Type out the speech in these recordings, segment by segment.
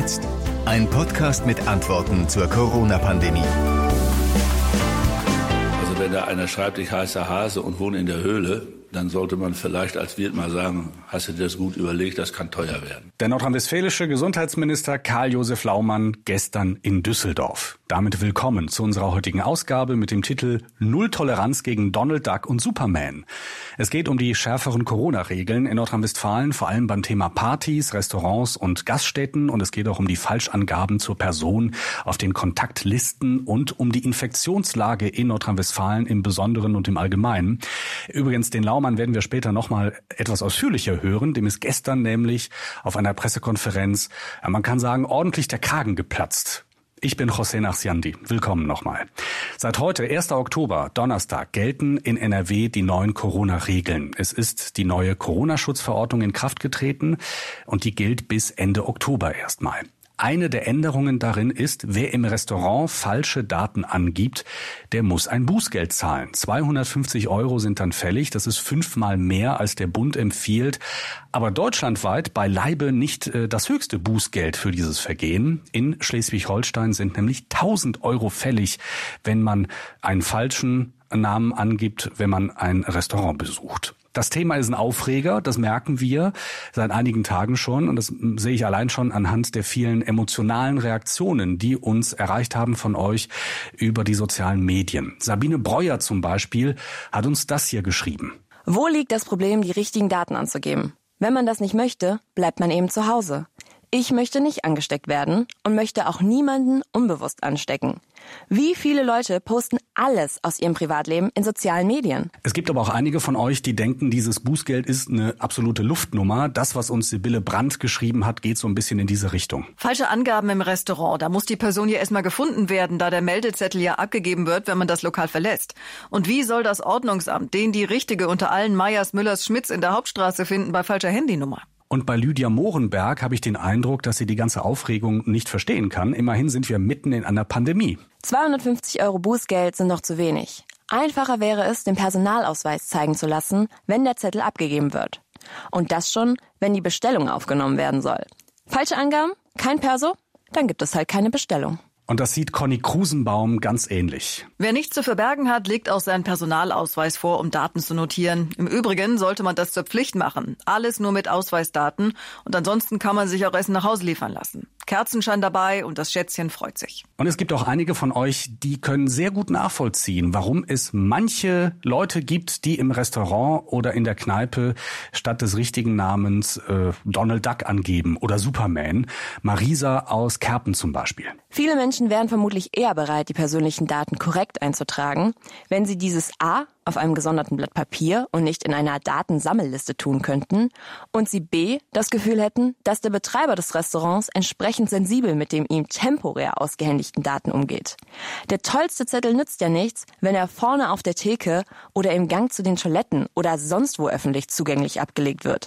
jetzt? Ein Podcast mit Antworten zur Corona-Pandemie. Also wenn da einer schreibt, ich heiße Hase und wohne in der Höhle, dann sollte man vielleicht als Wirt mal sagen, hast du dir das gut überlegt, das kann teuer werden. Der nordrhein-westfälische Gesundheitsminister Karl-Josef Laumann gestern in Düsseldorf. Damit willkommen zu unserer heutigen Ausgabe mit dem Titel Null Toleranz gegen Donald Duck und Superman. Es geht um die schärferen Corona-Regeln in Nordrhein-Westfalen, vor allem beim Thema Partys, Restaurants und Gaststätten und es geht auch um die Falschangaben zur Person auf den Kontaktlisten und um die Infektionslage in Nordrhein-Westfalen im Besonderen und im Allgemeinen. Übrigens, den Laumann werden wir später nochmal etwas ausführlicher hören. Dem ist gestern nämlich auf einer Pressekonferenz, man kann sagen, ordentlich der Kragen geplatzt. Ich bin José Nachsiandi. Willkommen nochmal. Seit heute, 1. Oktober, Donnerstag, gelten in NRW die neuen Corona-Regeln. Es ist die neue Corona-Schutzverordnung in Kraft getreten und die gilt bis Ende Oktober erstmal. Eine der Änderungen darin ist, wer im Restaurant falsche Daten angibt, der muss ein Bußgeld zahlen. 250 Euro sind dann fällig. Das ist fünfmal mehr, als der Bund empfiehlt. Aber deutschlandweit beileibe nicht äh, das höchste Bußgeld für dieses Vergehen. In Schleswig-Holstein sind nämlich 1000 Euro fällig, wenn man einen falschen Namen angibt, wenn man ein Restaurant besucht. Das Thema ist ein Aufreger, das merken wir seit einigen Tagen schon und das sehe ich allein schon anhand der vielen emotionalen Reaktionen, die uns erreicht haben von euch über die sozialen Medien. Sabine Breuer zum Beispiel hat uns das hier geschrieben. Wo liegt das Problem, die richtigen Daten anzugeben? Wenn man das nicht möchte, bleibt man eben zu Hause. Ich möchte nicht angesteckt werden und möchte auch niemanden unbewusst anstecken. Wie viele Leute posten alles aus ihrem Privatleben in sozialen Medien? Es gibt aber auch einige von euch, die denken, dieses Bußgeld ist eine absolute Luftnummer. Das, was uns Sibylle Brandt geschrieben hat, geht so ein bisschen in diese Richtung. Falsche Angaben im Restaurant. Da muss die Person ja erstmal gefunden werden, da der Meldezettel ja abgegeben wird, wenn man das Lokal verlässt. Und wie soll das Ordnungsamt den die richtige unter allen Meyers, Müllers, Schmitz in der Hauptstraße finden bei falscher Handynummer? Und bei Lydia Mohrenberg habe ich den Eindruck, dass sie die ganze Aufregung nicht verstehen kann. Immerhin sind wir mitten in einer Pandemie. 250 Euro Bußgeld sind noch zu wenig. Einfacher wäre es, den Personalausweis zeigen zu lassen, wenn der Zettel abgegeben wird. Und das schon, wenn die Bestellung aufgenommen werden soll. Falsche Angaben? Kein Perso? Dann gibt es halt keine Bestellung. Und das sieht Conny Krusenbaum ganz ähnlich. Wer nichts zu verbergen hat, legt auch seinen Personalausweis vor, um Daten zu notieren. Im Übrigen sollte man das zur Pflicht machen. Alles nur mit Ausweisdaten. Und ansonsten kann man sich auch Essen nach Hause liefern lassen. Kerzenschein dabei und das Schätzchen freut sich. Und es gibt auch einige von euch, die können sehr gut nachvollziehen, warum es manche Leute gibt, die im Restaurant oder in der Kneipe statt des richtigen Namens äh, Donald Duck angeben oder Superman. Marisa aus Kerpen zum Beispiel. Viele Menschen wären vermutlich eher bereit, die persönlichen Daten korrekt einzutragen, wenn sie dieses A auf einem gesonderten Blatt Papier und nicht in einer Datensammelliste tun könnten und sie b. das Gefühl hätten, dass der Betreiber des Restaurants entsprechend sensibel mit dem ihm temporär ausgehändigten Daten umgeht. Der tollste Zettel nützt ja nichts, wenn er vorne auf der Theke oder im Gang zu den Toiletten oder sonst wo öffentlich zugänglich abgelegt wird.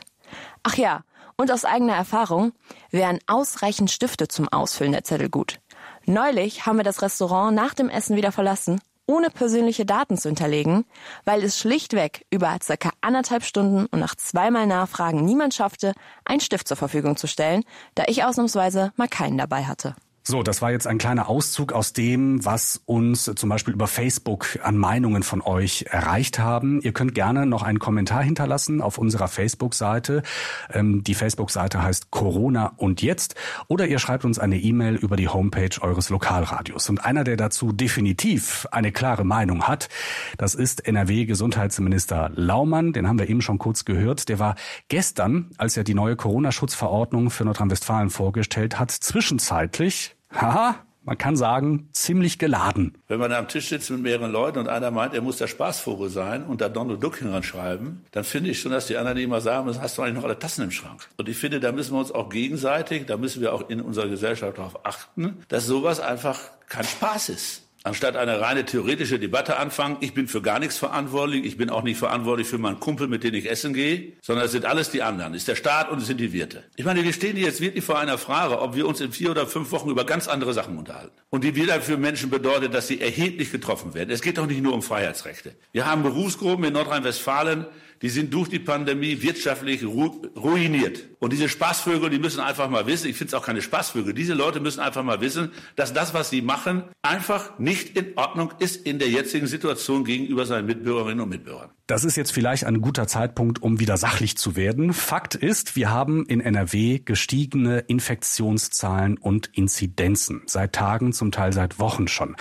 Ach ja, und aus eigener Erfahrung wären ausreichend Stifte zum Ausfüllen der Zettel gut. Neulich haben wir das Restaurant nach dem Essen wieder verlassen ohne persönliche Daten zu hinterlegen, weil es schlichtweg über circa anderthalb Stunden und nach zweimal Nachfragen niemand schaffte, einen Stift zur Verfügung zu stellen, da ich ausnahmsweise mal keinen dabei hatte. So, das war jetzt ein kleiner Auszug aus dem, was uns zum Beispiel über Facebook an Meinungen von euch erreicht haben. Ihr könnt gerne noch einen Kommentar hinterlassen auf unserer Facebook-Seite. Ähm, die Facebook-Seite heißt Corona und jetzt. Oder ihr schreibt uns eine E-Mail über die Homepage eures Lokalradios. Und einer, der dazu definitiv eine klare Meinung hat, das ist NRW-Gesundheitsminister Laumann. Den haben wir eben schon kurz gehört. Der war gestern, als er die neue Corona-Schutzverordnung für Nordrhein-Westfalen vorgestellt hat, zwischenzeitlich haha, man kann sagen, ziemlich geladen. Wenn man am Tisch sitzt mit mehreren Leuten und einer meint, er muss der Spaßvogel sein und da Donald Duck hinschreiben, dann finde ich schon, dass die anderen immer sagen müssen, hast du eigentlich noch alle Tassen im Schrank? Und ich finde, da müssen wir uns auch gegenseitig, da müssen wir auch in unserer Gesellschaft darauf achten, dass sowas einfach kein Spaß ist. Anstatt eine reine theoretische Debatte anfangen, ich bin für gar nichts verantwortlich, ich bin auch nicht verantwortlich für meinen Kumpel, mit dem ich essen gehe, sondern es sind alles die anderen, es ist der Staat und es sind die Wirte. Ich meine, wir stehen jetzt wirklich vor einer Frage, ob wir uns in vier oder fünf Wochen über ganz andere Sachen unterhalten. Und die wieder für Menschen bedeutet, dass sie erheblich getroffen werden. Es geht doch nicht nur um Freiheitsrechte. Wir haben Berufsgruppen in Nordrhein-Westfalen, die sind durch die Pandemie wirtschaftlich ru ruiniert. Und diese Spaßvögel, die müssen einfach mal wissen, ich finde es auch keine Spaßvögel, diese Leute müssen einfach mal wissen, dass das, was sie machen, einfach nicht in Ordnung ist in der jetzigen Situation gegenüber seinen Mitbürgerinnen und Mitbürgern. Das ist jetzt vielleicht ein guter Zeitpunkt, um wieder sachlich zu werden. Fakt ist, wir haben in NRW gestiegene Infektionszahlen und Inzidenzen. Seit Tagen, zum Teil seit Wochen schon.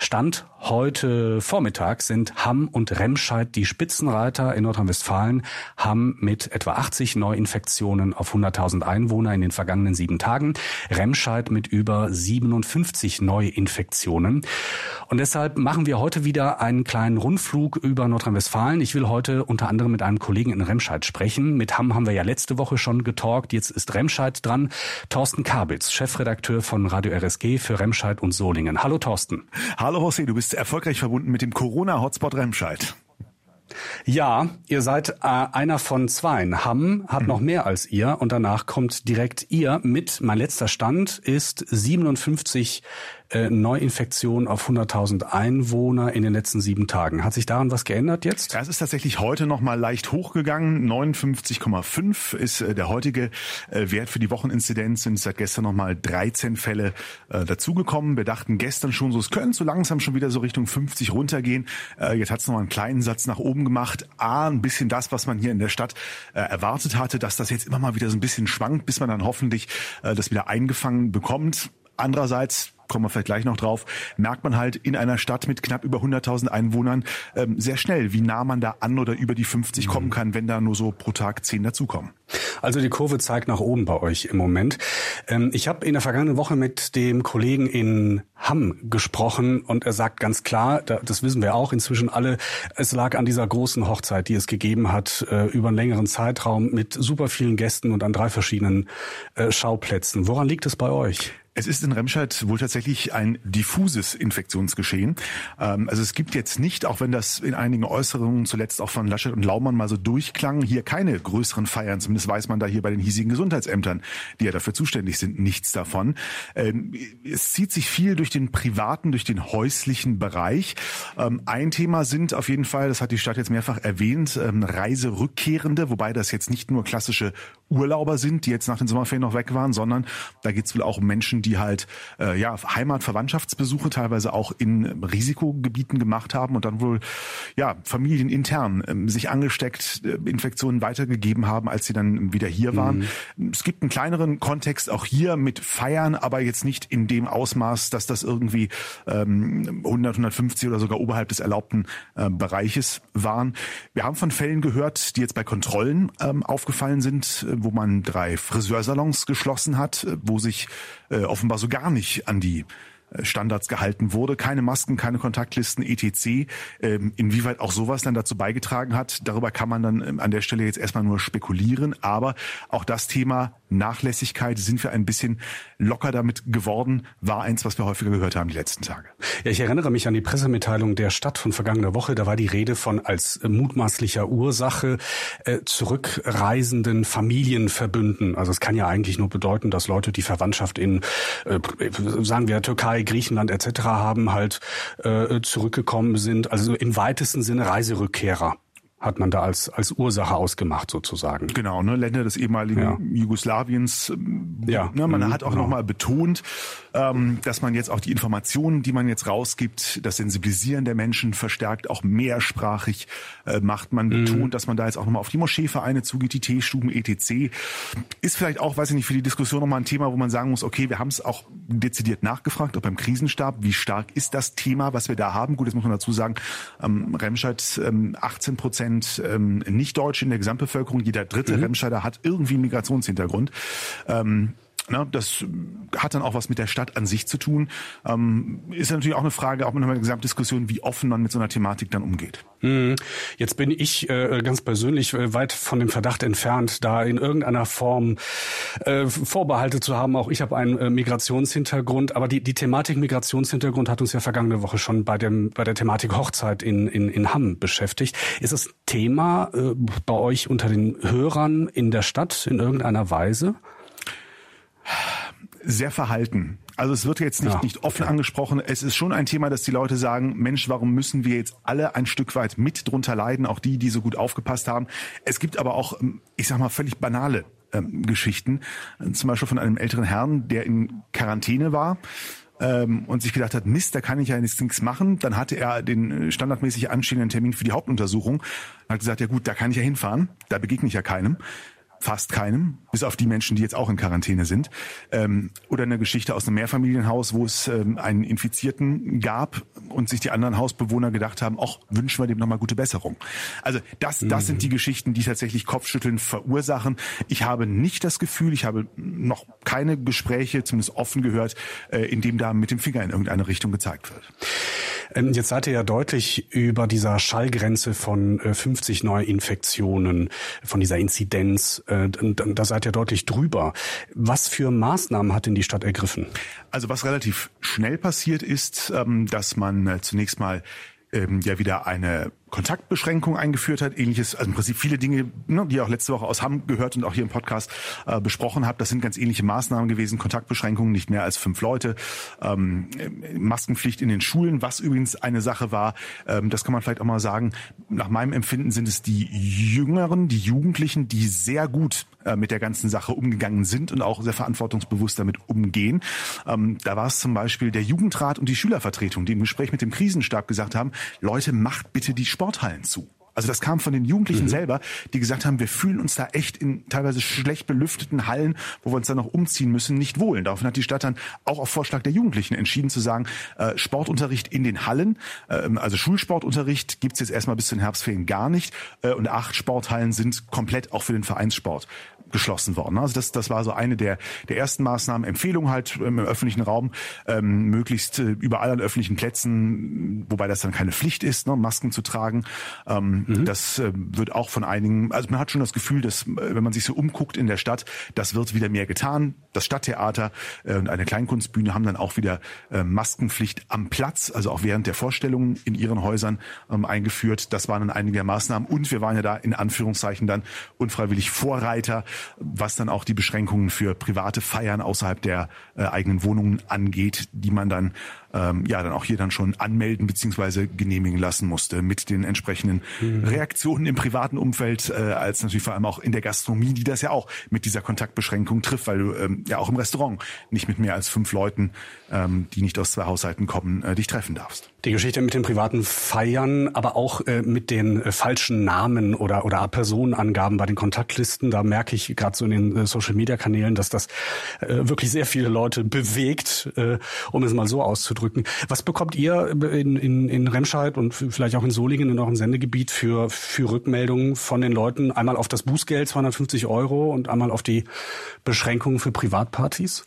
Stand heute Vormittag sind Hamm und Remscheid die Spitzenreiter in Nordrhein-Westfalen. Hamm mit etwa 80 Neuinfektionen auf 100.000 Einwohner in den vergangenen sieben Tagen. Remscheid mit über 57 Neuinfektionen. Und deshalb machen wir heute wieder einen kleinen Rundflug über Nordrhein-Westfalen. Ich will heute unter anderem mit einem Kollegen in Remscheid sprechen. Mit Hamm haben wir ja letzte Woche schon getalkt. Jetzt ist Remscheid dran. Thorsten Kabitz, Chefredakteur von Radio RSG für Remscheid und Solingen. Hallo Thorsten. Hallo José, du bist erfolgreich verbunden mit dem Corona-Hotspot Remscheid. Ja, ihr seid äh, einer von zweien. Hamm hat mhm. noch mehr als ihr und danach kommt direkt ihr mit. Mein letzter Stand ist 57 äh, Neuinfektionen auf 100.000 Einwohner in den letzten sieben Tagen. Hat sich daran was geändert jetzt? Es ist tatsächlich heute noch mal leicht hochgegangen. 59,5 ist äh, der heutige äh, Wert für die Wocheninzidenz. Sind seit gestern noch mal 13 Fälle äh, dazugekommen. Wir dachten gestern schon so, es könnte so langsam schon wieder so Richtung 50 runtergehen. Jetzt hat es noch mal einen kleinen Satz nach oben gemacht. A, ein bisschen das, was man hier in der Stadt erwartet hatte, dass das jetzt immer mal wieder so ein bisschen schwankt, bis man dann hoffentlich das wieder eingefangen bekommt. Andererseits kommen wir vielleicht gleich noch drauf, merkt man halt in einer Stadt mit knapp über 100.000 Einwohnern ähm, sehr schnell, wie nah man da an oder über die 50 mhm. kommen kann, wenn da nur so pro Tag 10 dazukommen. Also die Kurve zeigt nach oben bei euch im Moment. Ähm, ich habe in der vergangenen Woche mit dem Kollegen in Hamm gesprochen und er sagt ganz klar, das wissen wir auch inzwischen alle, es lag an dieser großen Hochzeit, die es gegeben hat, äh, über einen längeren Zeitraum mit super vielen Gästen und an drei verschiedenen äh, Schauplätzen. Woran liegt es bei euch? Es ist in Remscheid wohl tatsächlich ein diffuses Infektionsgeschehen. Ähm, also es gibt jetzt nicht, auch wenn das in einigen Äußerungen zuletzt auch von Laschet und Laumann mal so durchklang, hier keine größeren Feiern. Zumindest weiß man da hier bei den hiesigen Gesundheitsämtern, die ja dafür zuständig sind, nichts davon. Ähm, es zieht sich viel durch den privaten, durch den häuslichen Bereich. Ähm, ein Thema sind auf jeden Fall, das hat die Stadt jetzt mehrfach erwähnt, Reiserückkehrende, wobei das jetzt nicht nur klassische Urlauber sind, die jetzt nach den Sommerferien noch weg waren, sondern da geht es wohl auch um Menschen, die halt äh, ja Heimatverwandtschaftsbesuche teilweise auch in Risikogebieten gemacht haben und dann wohl ja familienintern äh, sich angesteckt, äh, Infektionen weitergegeben haben, als sie dann wieder hier waren. Mhm. Es gibt einen kleineren Kontext auch hier mit Feiern, aber jetzt nicht in dem Ausmaß, dass das irgendwie ähm, 100, 150 oder sogar oberhalb des erlaubten äh, Bereiches waren. Wir haben von Fällen gehört, die jetzt bei Kontrollen ähm, aufgefallen sind, äh, wo man drei Friseursalons geschlossen hat, äh, wo sich äh, offenbar so gar nicht an die Standards gehalten wurde. Keine Masken, keine Kontaktlisten, etc. Ähm, inwieweit auch sowas dann dazu beigetragen hat, darüber kann man dann ähm, an der Stelle jetzt erstmal nur spekulieren. Aber auch das Thema Nachlässigkeit, sind wir ein bisschen locker damit geworden, war eins, was wir häufiger gehört haben die letzten Tage. Ja, ich erinnere mich an die Pressemitteilung der Stadt von vergangener Woche. Da war die Rede von als mutmaßlicher Ursache äh, zurückreisenden Familienverbünden. Also es kann ja eigentlich nur bedeuten, dass Leute, die Verwandtschaft in, äh, sagen wir, Türkei, Griechenland etc. haben, halt äh, zurückgekommen sind. Also im weitesten Sinne Reiserückkehrer hat man da als, als Ursache ausgemacht sozusagen. Genau, ne, Länder des ehemaligen ja. Jugoslawiens. Ähm, ja. Ne, man mhm, hat auch genau. nochmal betont, ähm, dass man jetzt auch die Informationen, die man jetzt rausgibt, das Sensibilisieren der Menschen verstärkt, auch mehrsprachig äh, macht. Man mhm. betont, dass man da jetzt auch nochmal auf die Moscheevereine zugeht, die Teestuben, etc. Ist vielleicht auch, weiß ich nicht, für die Diskussion nochmal ein Thema, wo man sagen muss, okay, wir haben es auch dezidiert nachgefragt, auch beim Krisenstab, wie stark ist das Thema, was wir da haben? Gut, jetzt muss man dazu sagen, ähm, Remscheid ähm, 18 Prozent Prozent ähm, Nicht-Deutsche in der Gesamtbevölkerung. Jeder dritte mhm. Remscheider hat irgendwie Migrationshintergrund. Ähm, na, das hat dann auch was mit der Stadt an sich zu tun. Ähm, ist natürlich auch eine Frage, auch mit einer Gesamtdiskussion, wie offen man mit so einer Thematik dann umgeht. Mhm. Jetzt bin ich äh, ganz persönlich äh, weit von dem Verdacht entfernt, da in irgendeiner Form äh, Vorbehalte zu haben. Auch ich habe einen äh, Migrationshintergrund, aber die, die Thematik Migrationshintergrund hat uns ja vergangene Woche schon bei dem bei der Thematik Hochzeit in in, in Hamm beschäftigt. Ist es Thema äh, bei euch unter den Hörern in der Stadt in irgendeiner Weise? Sehr verhalten. Also es wird jetzt nicht, ja, nicht offen okay. angesprochen. Es ist schon ein Thema, dass die Leute sagen, Mensch, warum müssen wir jetzt alle ein Stück weit mit drunter leiden, auch die, die so gut aufgepasst haben. Es gibt aber auch, ähm, ich sag mal, völlig banale ähm, Geschichten. Zum Beispiel von einem älteren Herrn, der in Quarantäne war ähm, und sich gedacht hat, Mist, da kann ich ja nichts machen. Dann hatte er den äh, standardmäßig anstehenden Termin für die Hauptuntersuchung. Hat gesagt, ja gut, da kann ich ja hinfahren, da begegne ich ja keinem fast keinem, bis auf die Menschen, die jetzt auch in Quarantäne sind. Ähm, oder eine Geschichte aus einem Mehrfamilienhaus, wo es ähm, einen Infizierten gab und sich die anderen Hausbewohner gedacht haben, ach, wünschen wir dem nochmal gute Besserung. Also das, das mhm. sind die Geschichten, die tatsächlich Kopfschütteln verursachen. Ich habe nicht das Gefühl, ich habe noch keine Gespräche, zumindest offen gehört, äh, in dem da mit dem Finger in irgendeine Richtung gezeigt wird. Ähm, jetzt seid ihr ja deutlich über dieser Schallgrenze von 50 äh, Neuinfektionen, von dieser Inzidenz, äh, da seid ihr deutlich drüber. Was für Maßnahmen hat denn die Stadt ergriffen? Also was relativ schnell passiert ist, ähm, dass man äh, zunächst mal ähm, ja wieder eine Kontaktbeschränkung eingeführt hat, ähnliches, also im Prinzip viele Dinge, ne, die ihr auch letzte Woche aus Hamm gehört und auch hier im Podcast äh, besprochen habt, das sind ganz ähnliche Maßnahmen gewesen, Kontaktbeschränkungen, nicht mehr als fünf Leute, ähm, Maskenpflicht in den Schulen, was übrigens eine Sache war, ähm, das kann man vielleicht auch mal sagen, nach meinem Empfinden sind es die Jüngeren, die Jugendlichen, die sehr gut äh, mit der ganzen Sache umgegangen sind und auch sehr verantwortungsbewusst damit umgehen. Ähm, da war es zum Beispiel der Jugendrat und die Schülervertretung, die im Gespräch mit dem Krisenstab gesagt haben, Leute, macht bitte die Sport Sporthallen zu. Also das kam von den Jugendlichen mhm. selber, die gesagt haben, wir fühlen uns da echt in teilweise schlecht belüfteten Hallen, wo wir uns dann noch umziehen müssen, nicht wohl. Daraufhin hat die Stadt dann auch auf Vorschlag der Jugendlichen entschieden zu sagen, äh, Sportunterricht in den Hallen, äh, also Schulsportunterricht gibt's jetzt erstmal bis zu den Herbstferien gar nicht äh, und acht Sporthallen sind komplett auch für den Vereinssport geschlossen worden. Also das, das war so eine der, der ersten Maßnahmen. Empfehlung halt ähm, im öffentlichen Raum, ähm, möglichst äh, überall an öffentlichen Plätzen, wobei das dann keine Pflicht ist, ne, Masken zu tragen. Ähm, mhm. Das äh, wird auch von einigen, also man hat schon das Gefühl, dass äh, wenn man sich so umguckt in der Stadt, das wird wieder mehr getan. Das Stadttheater äh, und eine Kleinkunstbühne haben dann auch wieder äh, Maskenpflicht am Platz, also auch während der Vorstellungen in ihren Häusern ähm, eingeführt. Das waren dann einige der Maßnahmen und wir waren ja da in Anführungszeichen dann unfreiwillig Vorreiter was dann auch die Beschränkungen für private Feiern außerhalb der äh, eigenen Wohnungen angeht, die man dann ähm, ja dann auch hier dann schon anmelden beziehungsweise genehmigen lassen musste mit den entsprechenden mhm. Reaktionen im privaten Umfeld, äh, als natürlich vor allem auch in der Gastronomie, die das ja auch mit dieser Kontaktbeschränkung trifft, weil du ähm, ja auch im Restaurant nicht mit mehr als fünf Leuten, ähm, die nicht aus zwei Haushalten kommen, äh, dich treffen darfst. Die Geschichte mit den privaten Feiern, aber auch äh, mit den äh, falschen Namen oder oder Personenangaben bei den Kontaktlisten, da merke ich gerade so in den äh, Social Media Kanälen, dass das äh, wirklich sehr viele Leute bewegt, äh, um es mal so auszudrücken ausdrücken. Was bekommt ihr in, in, in Remscheid und vielleicht auch in Solingen in eurem Sendegebiet für, für Rückmeldungen von den Leuten? Einmal auf das Bußgeld 250 Euro und einmal auf die Beschränkungen für Privatpartys?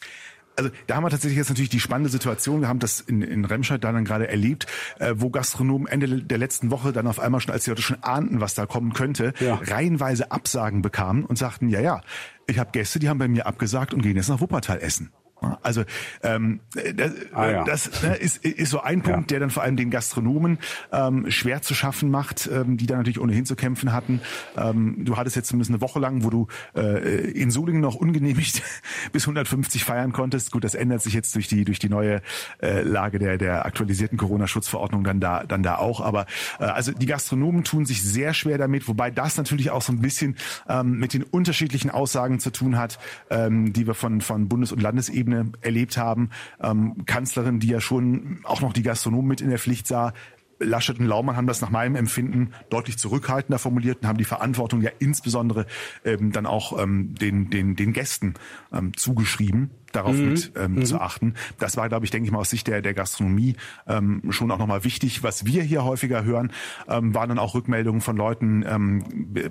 also da haben wir tatsächlich jetzt natürlich die spannende Situation. Wir haben das in, in Remscheid dann gerade erlebt, äh, wo Gastronomen Ende der letzten Woche dann auf einmal schon, als die Leute schon ahnten, was da kommen könnte, ja. reihenweise Absagen bekamen und sagten, ja, ja, ich habe Gäste, die haben bei mir abgesagt und gehen jetzt nach Wuppertal essen. Also ähm, das, ah, ja. das ne, ist, ist so ein Punkt, ja. der dann vor allem den Gastronomen ähm, schwer zu schaffen macht, ähm, die da natürlich ohnehin zu kämpfen hatten. Ähm, du hattest jetzt zumindest eine Woche lang, wo du äh, in Solingen noch ungenehmigt bis 150 feiern konntest. Gut, das ändert sich jetzt durch die durch die neue äh, Lage der der aktualisierten Corona-Schutzverordnung dann da dann da auch. Aber äh, also die Gastronomen tun sich sehr schwer damit, wobei das natürlich auch so ein bisschen ähm, mit den unterschiedlichen Aussagen zu tun hat, ähm, die wir von von Bundes- und Landesebene Ebene erlebt haben. Ähm, Kanzlerin, die ja schon auch noch die Gastronomen mit in der Pflicht sah, Laschet und Laumann haben das nach meinem Empfinden deutlich zurückhaltender formuliert und haben die Verantwortung ja insbesondere ähm, dann auch ähm, den, den, den Gästen ähm, zugeschrieben darauf mhm. mit ähm, mhm. zu achten. Das war, glaube ich, denke ich mal aus Sicht der, der Gastronomie ähm, schon auch nochmal wichtig. Was wir hier häufiger hören, ähm, waren dann auch Rückmeldungen von Leuten, ähm,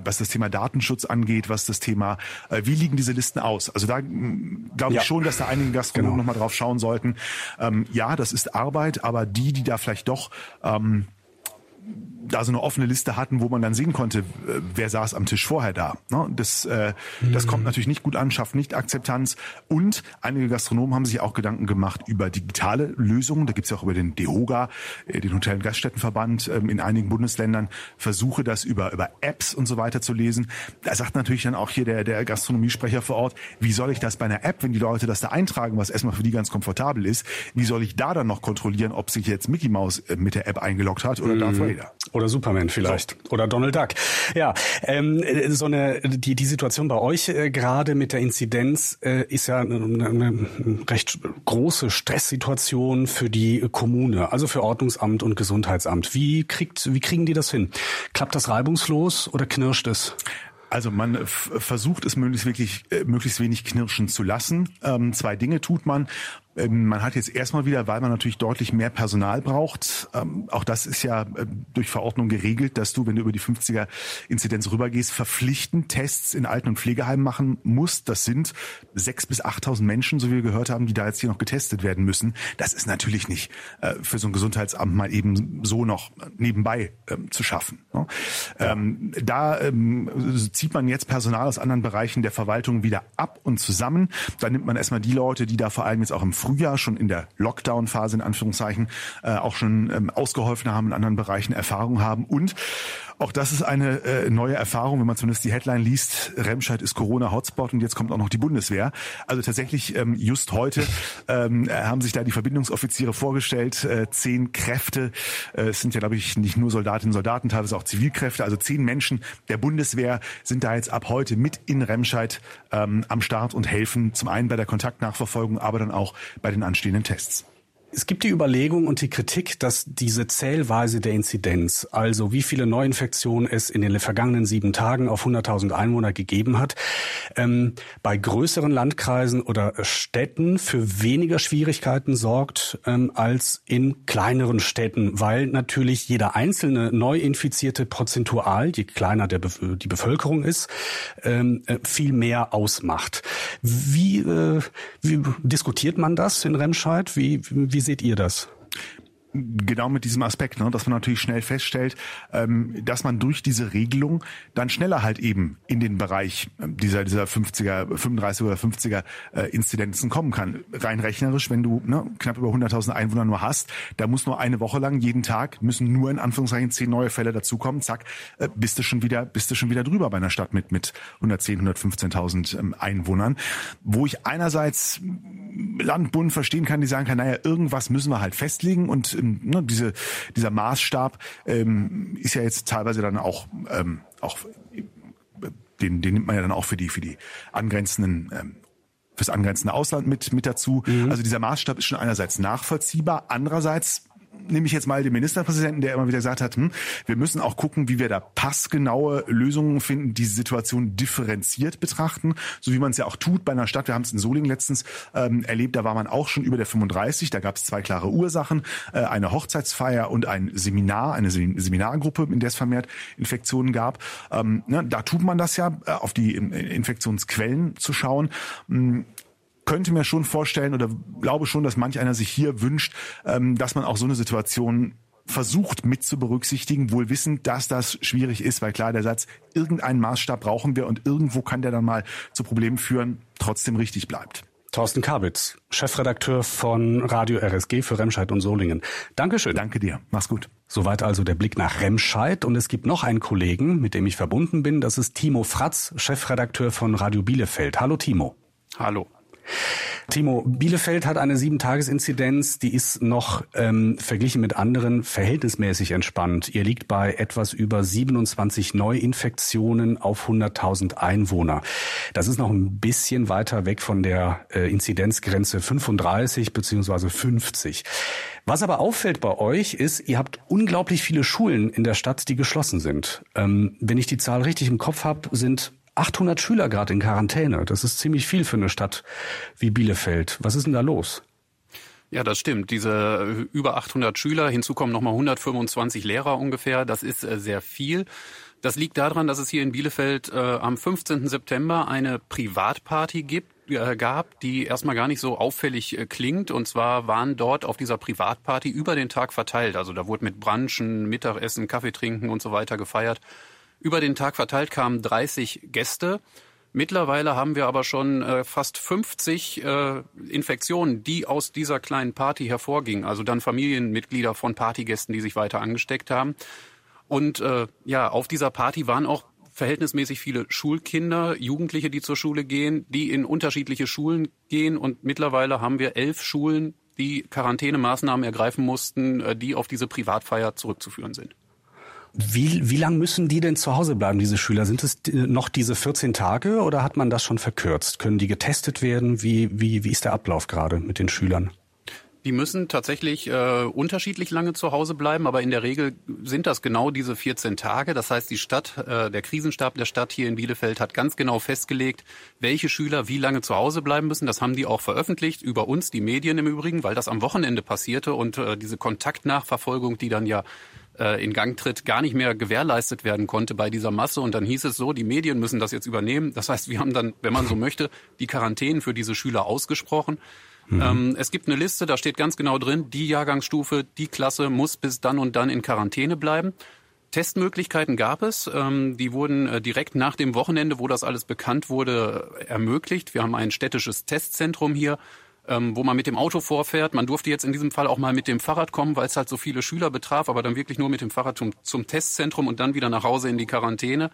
was das Thema Datenschutz angeht, was das Thema, äh, wie liegen diese Listen aus? Also da glaube ich ja. schon, dass da einige Gastronomen genau. nochmal drauf schauen sollten. Ähm, ja, das ist Arbeit, aber die, die da vielleicht doch ähm, da so eine offene Liste hatten, wo man dann sehen konnte, äh, wer saß am Tisch vorher da. Ne? Das, äh, mhm. das kommt natürlich nicht gut an, schafft nicht Akzeptanz. Und einige Gastronomen haben sich auch Gedanken gemacht über digitale Lösungen. Da gibt's ja auch über den DEHOGA, äh, den Hotel- und Gaststättenverband ähm, in einigen Bundesländern, Versuche, das über, über Apps und so weiter zu lesen. Da sagt natürlich dann auch hier der, der Gastronomiesprecher vor Ort, wie soll ich das bei einer App, wenn die Leute das da eintragen, was erstmal für die ganz komfortabel ist, wie soll ich da dann noch kontrollieren, ob sich jetzt Mickey Mouse äh, mit der App eingeloggt hat oder mhm. Darth Vader? Oder Superman vielleicht. So. Oder Donald Duck. Ja, ähm, so eine die die Situation bei euch äh, gerade mit der Inzidenz äh, ist ja eine, eine recht große Stresssituation für die Kommune, also für Ordnungsamt und Gesundheitsamt. Wie kriegt wie kriegen die das hin? Klappt das reibungslos oder knirscht es? Also man versucht es möglichst wirklich äh, möglichst wenig knirschen zu lassen. Ähm, zwei Dinge tut man. Ähm, man hat jetzt erstmal wieder, weil man natürlich deutlich mehr Personal braucht, ähm, auch das ist ja äh, durch Verordnung geregelt, dass du, wenn du über die 50er Inzidenz rübergehst, verpflichtend Tests in Alten- und Pflegeheimen machen musst. Das sind sechs bis 8.000 Menschen, so wie wir gehört haben, die da jetzt hier noch getestet werden müssen. Das ist natürlich nicht äh, für so ein Gesundheitsamt mal eben so noch nebenbei ähm, zu schaffen. Ne? Da zieht man jetzt Personal aus anderen Bereichen der Verwaltung wieder ab und zusammen. Da nimmt man erstmal die Leute, die da vor allem jetzt auch im Frühjahr schon in der Lockdown-Phase in Anführungszeichen äh, auch schon ähm, ausgeholfen haben, in anderen Bereichen Erfahrung haben. Und auch das ist eine äh, neue Erfahrung, wenn man zumindest die Headline liest. Remscheid ist Corona-Hotspot und jetzt kommt auch noch die Bundeswehr. Also tatsächlich ähm, just heute ähm, haben sich da die Verbindungsoffiziere vorgestellt. Äh, zehn Kräfte, äh, es sind ja glaube ich nicht nur Soldatinnen und Soldaten, teilweise auch Zivilkräfte. Also zehn Menschen der Bundeswehr sind da jetzt ab heute mit in Remscheid ähm, am Start und helfen zum einen bei der Kontaktnachverfolgung, aber dann auch bei den anstehenden Tests. Es gibt die Überlegung und die Kritik, dass diese Zählweise der Inzidenz, also wie viele Neuinfektionen es in den vergangenen sieben Tagen auf 100.000 Einwohner gegeben hat, ähm, bei größeren Landkreisen oder Städten für weniger Schwierigkeiten sorgt ähm, als in kleineren Städten, weil natürlich jeder einzelne Neuinfizierte prozentual, je kleiner der Be die Bevölkerung ist, ähm, äh, viel mehr ausmacht. Wie, äh, wie diskutiert man das in Remscheid? Wie, wie seht ihr das? Genau mit diesem Aspekt, ne, dass man natürlich schnell feststellt, ähm, dass man durch diese Regelung dann schneller halt eben in den Bereich ähm, dieser dieser 50er, 35 oder 50er äh, Inzidenzen kommen kann. Rein rechnerisch, wenn du ne, knapp über 100.000 Einwohner nur hast, da muss nur eine Woche lang jeden Tag müssen nur in Anführungszeichen zehn neue Fälle dazukommen. Zack, äh, bist du schon wieder bist du schon wieder drüber bei einer Stadt mit mit 110, 115.000 ähm, Einwohnern, wo ich einerseits Land, Bund verstehen kann, die sagen kann, naja, irgendwas müssen wir halt festlegen und ähm, ne, diese, dieser Maßstab ähm, ist ja jetzt teilweise dann auch, ähm, auch den, den nimmt man ja dann auch für die, für die angrenzenden ähm, fürs angrenzende Ausland mit, mit dazu. Mhm. Also dieser Maßstab ist schon einerseits nachvollziehbar, andererseits nehme ich jetzt mal den Ministerpräsidenten, der immer wieder gesagt hat, hm, wir müssen auch gucken, wie wir da passgenaue Lösungen finden, die Situation differenziert betrachten, so wie man es ja auch tut bei einer Stadt. Wir haben es in Solingen letztens ähm, erlebt, da war man auch schon über der 35, da gab es zwei klare Ursachen, äh, eine Hochzeitsfeier und ein Seminar, eine Seminargruppe, in der es vermehrt Infektionen gab. Ähm, ne, da tut man das ja, äh, auf die Infektionsquellen zu schauen. Hm, könnte mir schon vorstellen oder glaube schon, dass manch einer sich hier wünscht, ähm, dass man auch so eine Situation versucht mit zu berücksichtigen, wohl wissend, dass das schwierig ist, weil klar der Satz, irgendeinen Maßstab brauchen wir und irgendwo kann der dann mal zu Problemen führen, trotzdem richtig bleibt. Thorsten Kabitz, Chefredakteur von Radio RSG für Remscheid und Solingen. Dankeschön. Danke dir. Mach's gut. Soweit also der Blick nach Remscheid. Und es gibt noch einen Kollegen, mit dem ich verbunden bin. Das ist Timo Fratz, Chefredakteur von Radio Bielefeld. Hallo Timo. Hallo. Timo, Bielefeld hat eine Sieben-Tages-Inzidenz, die ist noch ähm, verglichen mit anderen verhältnismäßig entspannt. Ihr liegt bei etwas über 27 Neuinfektionen auf 100.000 Einwohner. Das ist noch ein bisschen weiter weg von der äh, Inzidenzgrenze 35 beziehungsweise 50. Was aber auffällt bei euch ist, ihr habt unglaublich viele Schulen in der Stadt, die geschlossen sind. Ähm, wenn ich die Zahl richtig im Kopf habe, sind 800 Schüler gerade in Quarantäne. Das ist ziemlich viel für eine Stadt wie Bielefeld. Was ist denn da los? Ja, das stimmt. Diese äh, über 800 Schüler, hinzu kommen nochmal 125 Lehrer ungefähr. Das ist äh, sehr viel. Das liegt daran, dass es hier in Bielefeld äh, am 15. September eine Privatparty gibt, äh, gab, die erstmal gar nicht so auffällig äh, klingt. Und zwar waren dort auf dieser Privatparty über den Tag verteilt. Also da wurde mit Branchen, Mittagessen, Kaffee trinken und so weiter gefeiert. Über den Tag verteilt kamen 30 Gäste. Mittlerweile haben wir aber schon äh, fast 50 äh, Infektionen, die aus dieser kleinen Party hervorgingen. Also dann Familienmitglieder von Partygästen, die sich weiter angesteckt haben. Und äh, ja, auf dieser Party waren auch verhältnismäßig viele Schulkinder, Jugendliche, die zur Schule gehen, die in unterschiedliche Schulen gehen. Und mittlerweile haben wir elf Schulen, die Quarantänemaßnahmen ergreifen mussten, äh, die auf diese Privatfeier zurückzuführen sind. Wie, wie lang müssen die denn zu Hause bleiben, diese Schüler? Sind es noch diese 14 Tage oder hat man das schon verkürzt? Können die getestet werden? Wie, wie, wie ist der Ablauf gerade mit den Schülern? Die müssen tatsächlich äh, unterschiedlich lange zu Hause bleiben, aber in der Regel sind das genau diese 14 Tage. Das heißt, die Stadt, äh, der Krisenstab der Stadt hier in Bielefeld hat ganz genau festgelegt, welche Schüler wie lange zu Hause bleiben müssen. Das haben die auch veröffentlicht, über uns, die Medien im Übrigen, weil das am Wochenende passierte und äh, diese Kontaktnachverfolgung, die dann ja äh, in Gang tritt, gar nicht mehr gewährleistet werden konnte bei dieser Masse. Und dann hieß es so, die Medien müssen das jetzt übernehmen. Das heißt, wir haben dann, wenn man so möchte, die Quarantänen für diese Schüler ausgesprochen. Mhm. Ähm, es gibt eine Liste, da steht ganz genau drin, die Jahrgangsstufe, die Klasse muss bis dann und dann in Quarantäne bleiben. Testmöglichkeiten gab es. Ähm, die wurden äh, direkt nach dem Wochenende, wo das alles bekannt wurde, ermöglicht. Wir haben ein städtisches Testzentrum hier, ähm, wo man mit dem Auto vorfährt. Man durfte jetzt in diesem Fall auch mal mit dem Fahrrad kommen, weil es halt so viele Schüler betraf, aber dann wirklich nur mit dem Fahrrad zum, zum Testzentrum und dann wieder nach Hause in die Quarantäne.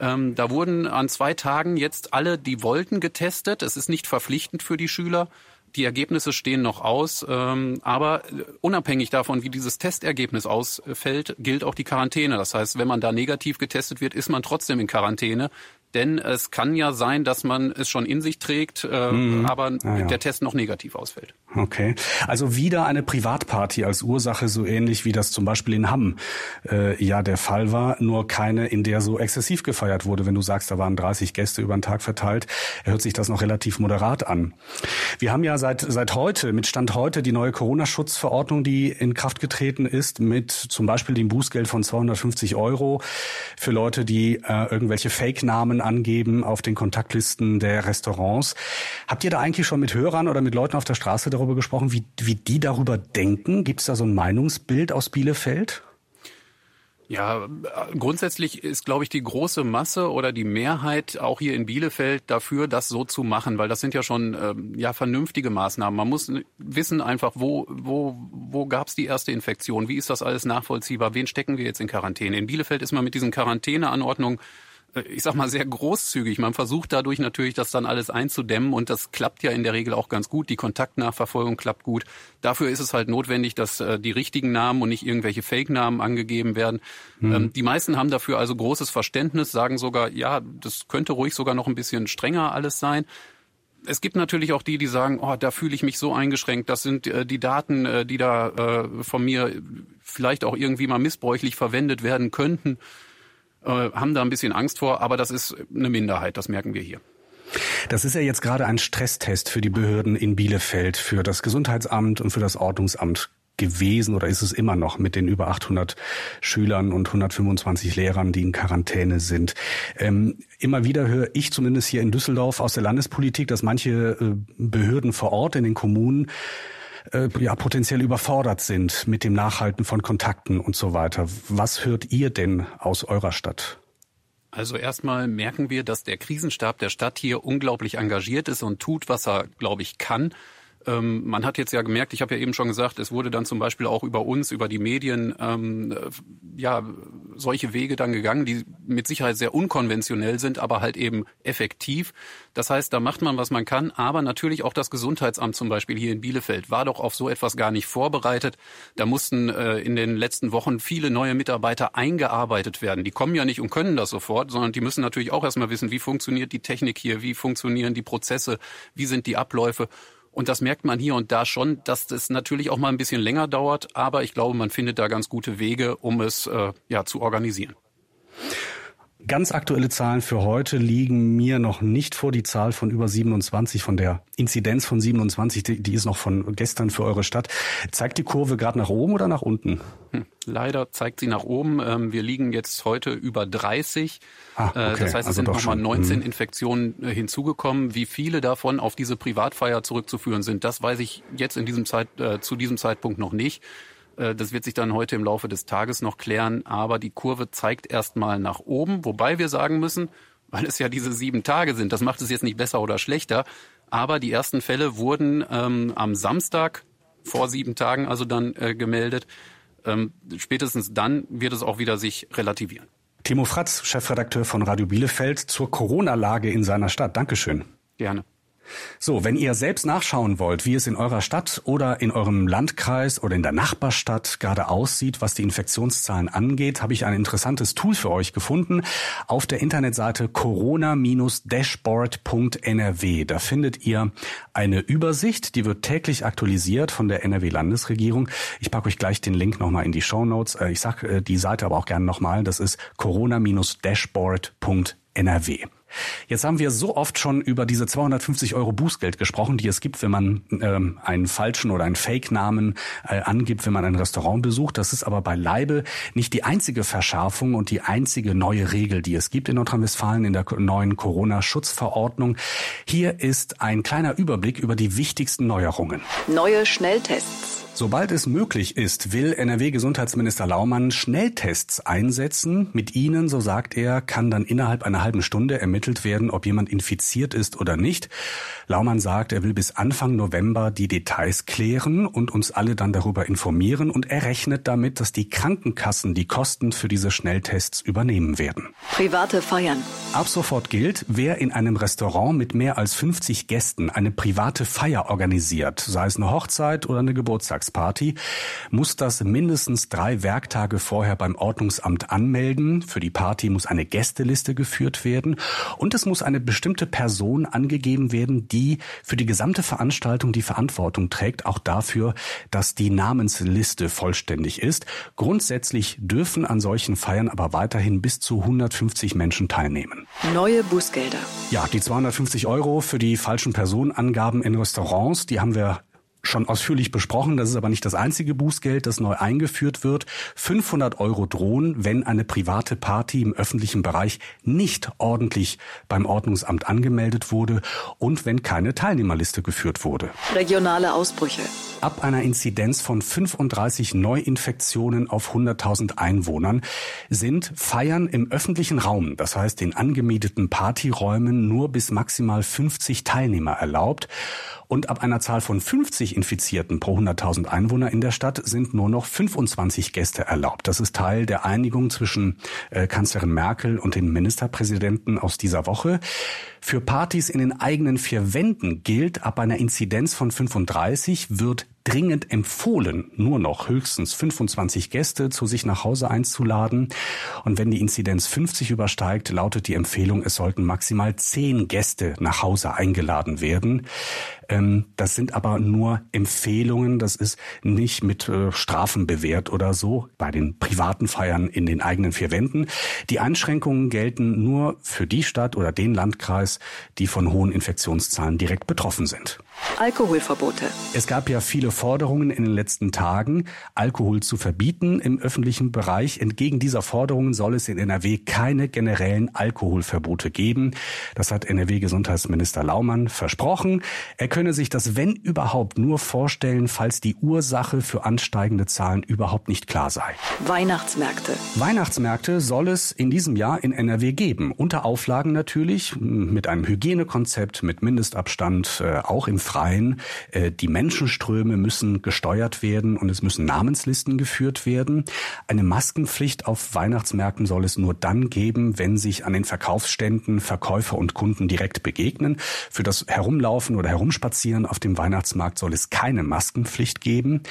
Ähm, da wurden an zwei Tagen jetzt alle, die wollten, getestet. Es ist nicht verpflichtend für die Schüler. Die Ergebnisse stehen noch aus, ähm, aber unabhängig davon, wie dieses Testergebnis ausfällt, gilt auch die Quarantäne. Das heißt, wenn man da negativ getestet wird, ist man trotzdem in Quarantäne. Denn es kann ja sein, dass man es schon in sich trägt, äh, mhm. aber ah, ja. der Test noch negativ ausfällt. Okay. Also wieder eine Privatparty als Ursache, so ähnlich wie das zum Beispiel in Hamm äh, ja der Fall war, nur keine, in der so exzessiv gefeiert wurde. Wenn du sagst, da waren 30 Gäste über den Tag verteilt, hört sich das noch relativ moderat an. Wir haben ja seit, seit heute, mit Stand heute, die neue Corona-Schutzverordnung, die in Kraft getreten ist, mit zum Beispiel dem Bußgeld von 250 Euro für Leute, die äh, irgendwelche Fake-Namen angeben auf den Kontaktlisten der Restaurants. Habt ihr da eigentlich schon mit Hörern oder mit Leuten auf der Straße darüber gesprochen, wie, wie die darüber denken? Gibt es da so ein Meinungsbild aus Bielefeld? Ja, grundsätzlich ist, glaube ich, die große Masse oder die Mehrheit auch hier in Bielefeld dafür, das so zu machen, weil das sind ja schon ähm, ja vernünftige Maßnahmen. Man muss wissen einfach, wo wo wo gab es die erste Infektion, wie ist das alles nachvollziehbar, wen stecken wir jetzt in Quarantäne? In Bielefeld ist man mit diesen Quarantäneanordnungen ich sag mal, sehr großzügig. Man versucht dadurch natürlich, das dann alles einzudämmen und das klappt ja in der Regel auch ganz gut. Die Kontaktnachverfolgung klappt gut. Dafür ist es halt notwendig, dass äh, die richtigen Namen und nicht irgendwelche Fake-Namen angegeben werden. Mhm. Ähm, die meisten haben dafür also großes Verständnis, sagen sogar, ja, das könnte ruhig sogar noch ein bisschen strenger alles sein. Es gibt natürlich auch die, die sagen, oh, da fühle ich mich so eingeschränkt. Das sind äh, die Daten, äh, die da äh, von mir vielleicht auch irgendwie mal missbräuchlich verwendet werden könnten äh, haben da ein bisschen Angst vor, aber das ist eine Minderheit, das merken wir hier. Das ist ja jetzt gerade ein Stresstest für die Behörden in Bielefeld, für das Gesundheitsamt und für das Ordnungsamt gewesen oder ist es immer noch mit den über 800 Schülern und 125 Lehrern, die in Quarantäne sind. Ähm, immer wieder höre ich zumindest hier in Düsseldorf aus der Landespolitik, dass manche äh, Behörden vor Ort in den Kommunen äh, ja potenziell überfordert sind mit dem Nachhalten von Kontakten und so weiter. Was hört ihr denn aus eurer Stadt? Also erstmal merken wir, dass der Krisenstab der Stadt hier unglaublich engagiert ist und tut, was er, glaube ich, kann. Ähm, man hat jetzt ja gemerkt, ich habe ja eben schon gesagt, es wurde dann zum Beispiel auch über uns, über die Medien, ähm, ja, solche Wege dann gegangen, die mit Sicherheit sehr unkonventionell sind, aber halt eben effektiv. Das heißt, da macht man, was man kann, aber natürlich auch das Gesundheitsamt zum Beispiel hier in Bielefeld war doch auf so etwas gar nicht vorbereitet. Da mussten äh, in den letzten Wochen viele neue Mitarbeiter eingearbeitet werden. Die kommen ja nicht und können das sofort, sondern die müssen natürlich auch erstmal wissen, wie funktioniert die Technik hier, wie funktionieren die Prozesse, wie sind die Abläufe. Und das merkt man hier und da schon, dass das natürlich auch mal ein bisschen länger dauert, aber ich glaube, man findet da ganz gute Wege, um es äh, ja zu organisieren. Ganz aktuelle Zahlen für heute liegen mir noch nicht vor. Die Zahl von über 27, von der Inzidenz von 27, die, die ist noch von gestern für eure Stadt. Zeigt die Kurve gerade nach oben oder nach unten? Hm, leider zeigt sie nach oben. Ähm, wir liegen jetzt heute über 30. Ah, okay. Äh, das heißt, es also sind nochmal 19 mhm. Infektionen äh, hinzugekommen. Wie viele davon auf diese Privatfeier zurückzuführen sind, das weiß ich jetzt in diesem Zeit, äh, zu diesem Zeitpunkt noch nicht. Äh, das wird sich dann heute im Laufe des Tages noch klären, aber die Kurve zeigt erstmal nach oben, wobei wir sagen müssen, weil es ja diese sieben Tage sind, das macht es jetzt nicht besser oder schlechter, aber die ersten Fälle wurden ähm, am Samstag vor sieben Tagen also dann äh, gemeldet. Ähm, spätestens dann wird es auch wieder sich relativieren. Timo Fratz, Chefredakteur von Radio Bielefeld, zur Corona-Lage in seiner Stadt. Dankeschön. Gerne. So, wenn ihr selbst nachschauen wollt, wie es in eurer Stadt oder in eurem Landkreis oder in der Nachbarstadt gerade aussieht, was die Infektionszahlen angeht, habe ich ein interessantes Tool für euch gefunden auf der Internetseite corona-dashboard.nrw. Da findet ihr eine Übersicht, die wird täglich aktualisiert von der NRW-Landesregierung. Ich packe euch gleich den Link nochmal in die Show Notes. Äh, ich sage äh, die Seite aber auch gerne nochmal. Das ist corona-dashboard.nrw. Jetzt haben wir so oft schon über diese 250 Euro Bußgeld gesprochen, die es gibt, wenn man ähm, einen falschen oder einen Fake-Namen äh, angibt, wenn man ein Restaurant besucht. Das ist aber beileibe nicht die einzige Verschärfung und die einzige neue Regel, die es gibt in Nordrhein-Westfalen in der neuen Corona-Schutzverordnung. Hier ist ein kleiner Überblick über die wichtigsten Neuerungen. Neue Schnelltests. Sobald es möglich ist, will NRW-Gesundheitsminister Laumann Schnelltests einsetzen. Mit ihnen, so sagt er, kann dann innerhalb einer halben Stunde ermittelt werden, ob jemand infiziert ist oder nicht. Laumann sagt, er will bis Anfang November die Details klären und uns alle dann darüber informieren und er rechnet damit, dass die Krankenkassen die Kosten für diese Schnelltests übernehmen werden. Private Feiern. Ab sofort gilt, wer in einem Restaurant mit mehr als 50 Gästen eine private Feier organisiert, sei es eine Hochzeit oder eine Geburtstag Geburtstagsparty, muss das mindestens drei Werktage vorher beim Ordnungsamt anmelden. Für die Party muss eine Gästeliste geführt werden und es muss eine bestimmte Person angegeben werden, die für die gesamte Veranstaltung die Verantwortung trägt, auch dafür, dass die Namensliste vollständig ist. Grundsätzlich dürfen an solchen Feiern aber weiterhin bis zu 150 Menschen teilnehmen. Neue Bußgelder. Ja, die 250 Euro für die falschen Personenangaben in Restaurants, die haben wir schon ausführlich besprochen. Das ist aber nicht das einzige Bußgeld, das neu eingeführt wird. 500 Euro drohen, wenn eine private Party im öffentlichen Bereich nicht ordentlich beim Ordnungsamt angemeldet wurde und wenn keine Teilnehmerliste geführt wurde. Regionale Ausbrüche. Ab einer Inzidenz von 35 Neuinfektionen auf 100.000 Einwohnern sind Feiern im öffentlichen Raum, das heißt in angemieteten Partyräumen, nur bis maximal 50 Teilnehmer erlaubt. Und ab einer Zahl von 50 Infizierten pro 100.000 Einwohner in der Stadt sind nur noch 25 Gäste erlaubt. Das ist Teil der Einigung zwischen äh, Kanzlerin Merkel und den Ministerpräsidenten aus dieser Woche. Für Partys in den eigenen vier Wänden gilt, ab einer Inzidenz von 35 wird dringend empfohlen, nur noch höchstens 25 Gäste zu sich nach Hause einzuladen. Und wenn die Inzidenz 50 übersteigt, lautet die Empfehlung, es sollten maximal 10 Gäste nach Hause eingeladen werden. Ähm, das sind aber nur Empfehlungen, das ist nicht mit äh, Strafen bewährt oder so bei den privaten Feiern in den eigenen vier Wänden. Die Einschränkungen gelten nur für die Stadt oder den Landkreis, die von hohen Infektionszahlen direkt betroffen sind. Alkoholverbote. Es gab ja viele Forderungen in den letzten Tagen, Alkohol zu verbieten im öffentlichen Bereich. Entgegen dieser Forderungen soll es in NRW keine generellen Alkoholverbote geben. Das hat NRW-Gesundheitsminister Laumann versprochen. Er könne sich das, wenn überhaupt, nur vorstellen, falls die Ursache für ansteigende Zahlen überhaupt nicht klar sei. Weihnachtsmärkte. Weihnachtsmärkte soll es in diesem Jahr in NRW geben. Unter Auflagen natürlich, mit einem Hygienekonzept, mit Mindestabstand, äh, auch im Freien. Äh, die Menschenströme müssen gesteuert werden und es müssen Namenslisten geführt werden. Eine Maskenpflicht auf Weihnachtsmärkten soll es nur dann geben, wenn sich an den Verkaufsständen Verkäufer und Kunden direkt begegnen. Für das Herumlaufen oder Herumspazieren auf dem Weihnachtsmarkt soll es keine Maskenpflicht geben.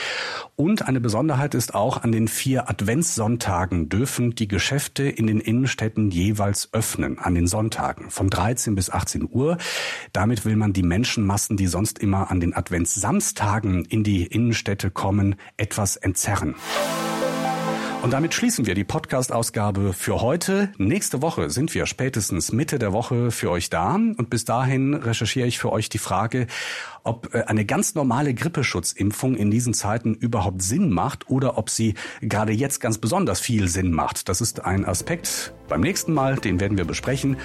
Und eine Besonderheit ist auch, an den vier Adventssonntagen dürfen die Geschäfte in den Innenstädten jeweils öffnen, an den Sonntagen von 13 bis 18 Uhr. Damit will man die Menschenmassen, die sonst immer an den Adventssamstagen in die Innenstädte kommen, etwas entzerren. Und damit schließen wir die Podcast-Ausgabe für heute. Nächste Woche sind wir spätestens Mitte der Woche für euch da. Und bis dahin recherchiere ich für euch die Frage, ob äh, eine ganz normale Grippeschutzimpfung in diesen Zeiten überhaupt Sinn macht oder ob sie gerade jetzt ganz besonders viel Sinn macht. Das ist ein Aspekt beim nächsten Mal, den werden wir besprechen.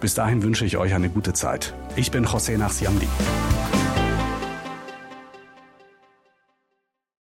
Bis dahin wünsche ich euch eine gute Zeit. Ich bin José Nachsiamdi.